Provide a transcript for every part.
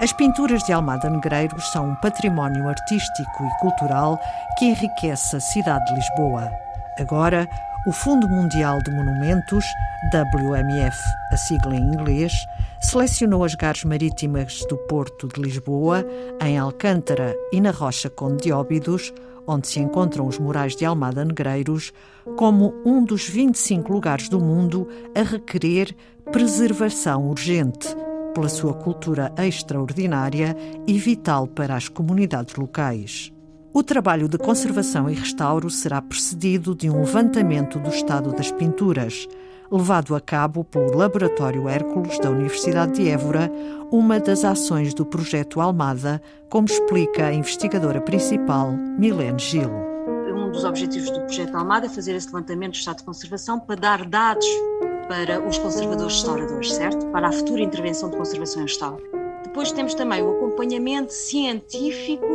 As pinturas de Almada Negreiros são um património artístico e cultural que enriquece a cidade de Lisboa. Agora, o Fundo Mundial de Monumentos, WMF, a sigla em inglês, selecionou as gares marítimas do Porto de Lisboa, em Alcântara e na Rocha Conde de Óbidos, onde se encontram os murais de Almada Negreiros, como um dos 25 lugares do mundo a requerer preservação urgente pela sua cultura extraordinária e vital para as comunidades locais. O trabalho de conservação e restauro será precedido de um levantamento do estado das pinturas, levado a cabo pelo Laboratório Hércules da Universidade de Évora, uma das ações do projeto Almada, como explica a investigadora principal, Milene Gil. Um dos objetivos do projeto Almada é fazer esse levantamento do estado de conservação para dar dados para os conservadores restauradores, certo? Para a futura intervenção de conservação restauro. Depois temos também o acompanhamento científico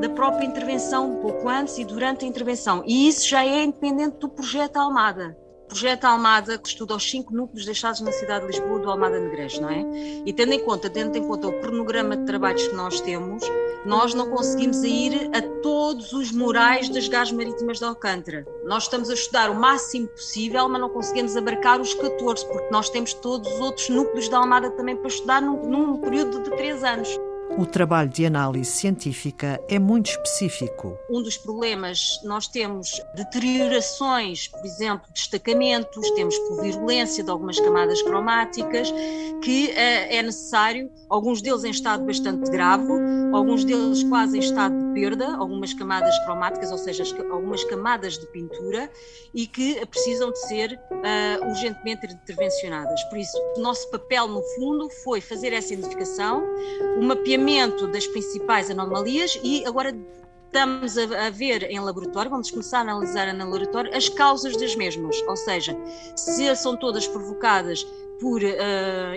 da própria intervenção, um pouco antes e durante a intervenção. E isso já é independente do projeto Almada. Projeto Almada, que estuda os cinco núcleos deixados na cidade de Lisboa do Almada Negreiros, não é? E tendo em conta, tendo em conta o cronograma de trabalhos que nós temos, nós não conseguimos ir a todos os murais das gás marítimas de Alcântara. Nós estamos a estudar o máximo possível, mas não conseguimos abarcar os 14, porque nós temos todos os outros núcleos da Almada também para estudar num, num período de três anos. O trabalho de análise científica é muito específico. Um dos problemas, nós temos deteriorações, por exemplo, destacamentos, temos por virulência de algumas camadas cromáticas, que uh, é necessário, alguns deles em estado bastante grave, alguns deles quase em estado perda, algumas camadas cromáticas, ou seja, algumas camadas de pintura, e que precisam de ser uh, urgentemente intervencionadas. Por isso, o nosso papel, no fundo, foi fazer essa identificação, o mapeamento das principais anomalias e agora estamos a, ver em laboratório, vamos começar a analisar em laboratório as causas das mesmas, ou seja, se são todas provocadas por, uh,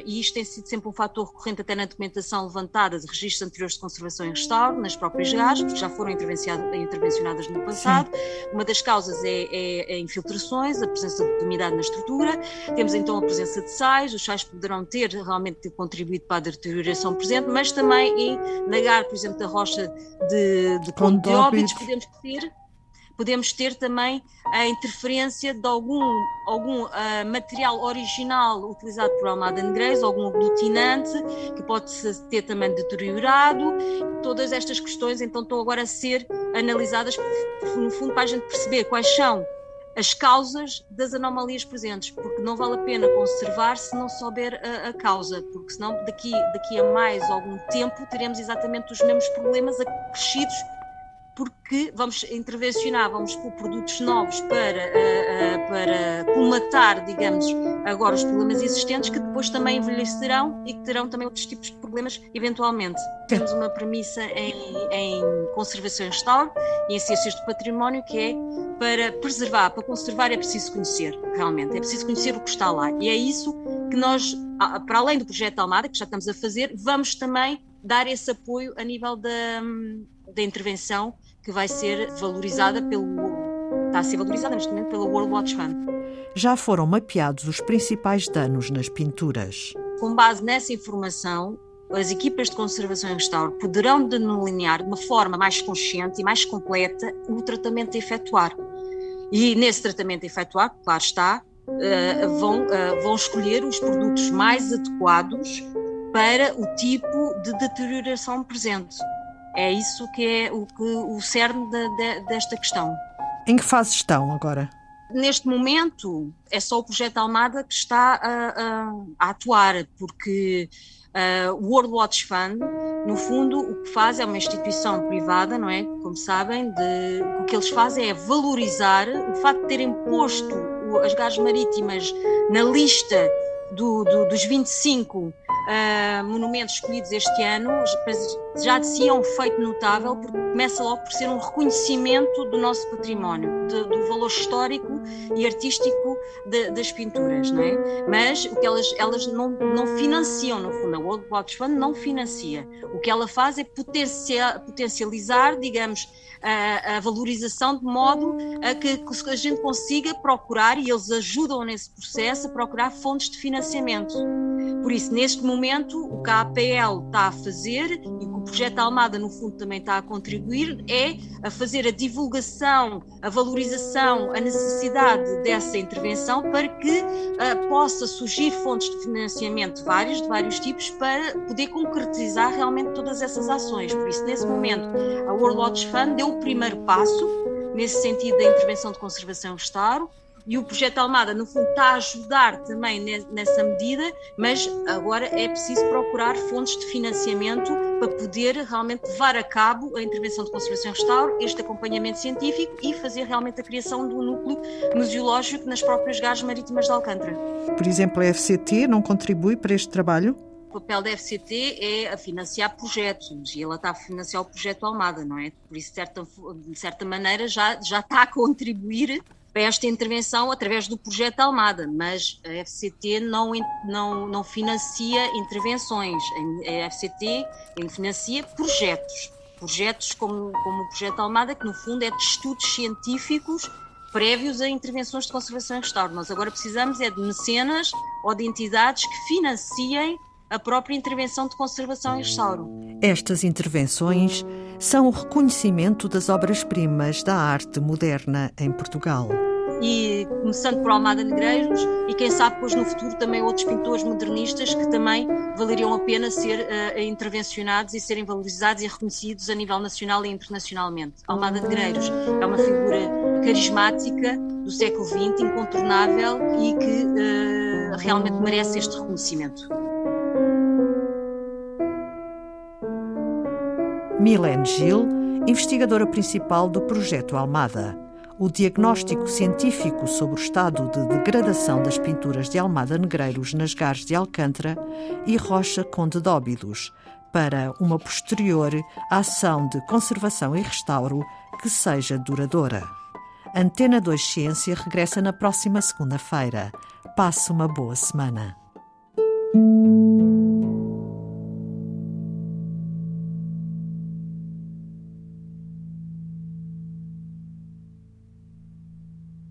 e isto tem sido sempre um fator recorrente até na documentação levantada de registros anteriores de conservação e restauro, nas próprias GAS, porque já foram intervencionadas no passado. Sim. Uma das causas é, é, é, infiltrações, a presença de umidade na estrutura. Temos então a presença de sais, os sais poderão ter realmente contribuído para a deterioração presente, mas também em, na GAR, por exemplo, da rocha de, de Conde de Óbidos, podemos ter podemos ter também a interferência de algum, algum uh, material original utilizado por Almada Negreiros, algum aglutinante, que pode ter também deteriorado. Todas estas questões então estão agora a ser analisadas, no fundo, para a gente perceber quais são as causas das anomalias presentes, porque não vale a pena conservar se não souber a, a, causa, porque senão daqui, daqui a mais algum tempo teremos exatamente os mesmos problemas acrescidos porque vamos intervencionar, vamos pôr produtos novos para, uh, uh, para colmatar, digamos, agora os problemas existentes que depois também envelhecerão e que terão também outros tipos de problemas eventualmente. Temos uma premissa em, em conservação e restauro e em ciências do património que é para preservar, para conservar é preciso conhecer, realmente, é preciso conhecer o que está lá. E é isso que nós, para além do projeto Almada, que já estamos a fazer, vamos também dar esse apoio a nível da, da intervenção que vai ser valorizada pelo. está a ser valorizada neste momento pela World Watch Fund. Já foram mapeados os principais danos nas pinturas. Com base nessa informação, as equipas de conservação e restauro poderão delinear de uma forma mais consciente e mais completa o tratamento a efetuar. E nesse tratamento a efetuar, claro está, uh, vão, uh, vão escolher os produtos mais adequados para o tipo de deterioração presente. É isso que é o, que, o cerne de, de, desta questão. Em que fase estão agora? Neste momento é só o projeto Almada que está a, a, a atuar, porque uh, o World Watch Fund, no fundo, o que faz é uma instituição privada, não é? Como sabem, de, o que eles fazem é valorizar o facto de terem posto as gás marítimas na lista do, do, dos 25 uh, monumentos escolhidos este ano já de si é um feito notável, porque começa logo por ser um reconhecimento do nosso património, de, do valor histórico e artístico de, das pinturas, não é? Mas o que elas, elas não, não financiam, no fundo, a World Watch Fund não financia. O que ela faz é potencializar, digamos, a, a, valorização de modo a que a gente consiga procurar, e eles ajudam nesse processo, a procurar fontes de financiamento Por isso, neste momento, o KPL está a fazer e o que o projeto Almada, no fundo, também está a contribuir é a fazer a divulgação, a valorização, a necessidade dessa intervenção para que uh, possa surgir fontes de financiamento vários, de vários tipos, para poder concretizar realmente todas essas ações. Por isso, nesse momento, a World Watch Fund deu o primeiro passo nesse sentido da intervenção de conservação e o projeto Almada, no fundo, está a ajudar também nessa medida, mas agora é preciso procurar fontes de financiamento para poder realmente levar a cabo a intervenção de conservação e restauro, este acompanhamento científico e fazer realmente a criação de um núcleo museológico nas próprias gares marítimas de Alcântara. Por exemplo, a FCT não contribui para este trabalho? O papel da FCT é a financiar projetos e ela está a financiar o projeto Almada, não é? Por isso, de certa, de certa maneira, já, já está a contribuir para esta intervenção através do projeto Almada, mas a FCT não, não, não financia intervenções, a FCT financia projetos, projetos como, como o projeto Almada, que no fundo é de estudos científicos prévios a intervenções de conservação e restauro. Nós agora precisamos é de mecenas ou de entidades que financiem a própria intervenção de conservação e restauro. Estas intervenções são o reconhecimento das obras-primas da arte moderna em Portugal. E começando por Almada Negreiros e quem sabe depois no futuro também outros pintores modernistas que também valeriam a pena ser uh, intervencionados e serem valorizados e reconhecidos a nível nacional e internacionalmente. Almada Negreiros é uma figura carismática do século XX, incontornável e que uh, realmente merece este reconhecimento. Milene Gil, investigadora principal do projeto Almada. O diagnóstico científico sobre o estado de degradação das pinturas de Almada Negreiros nas Gares de Alcântara e Rocha Conde Dóbidos, para uma posterior ação de conservação e restauro que seja duradoura. Antena 2 Ciência regressa na próxima segunda-feira. Passe uma boa semana.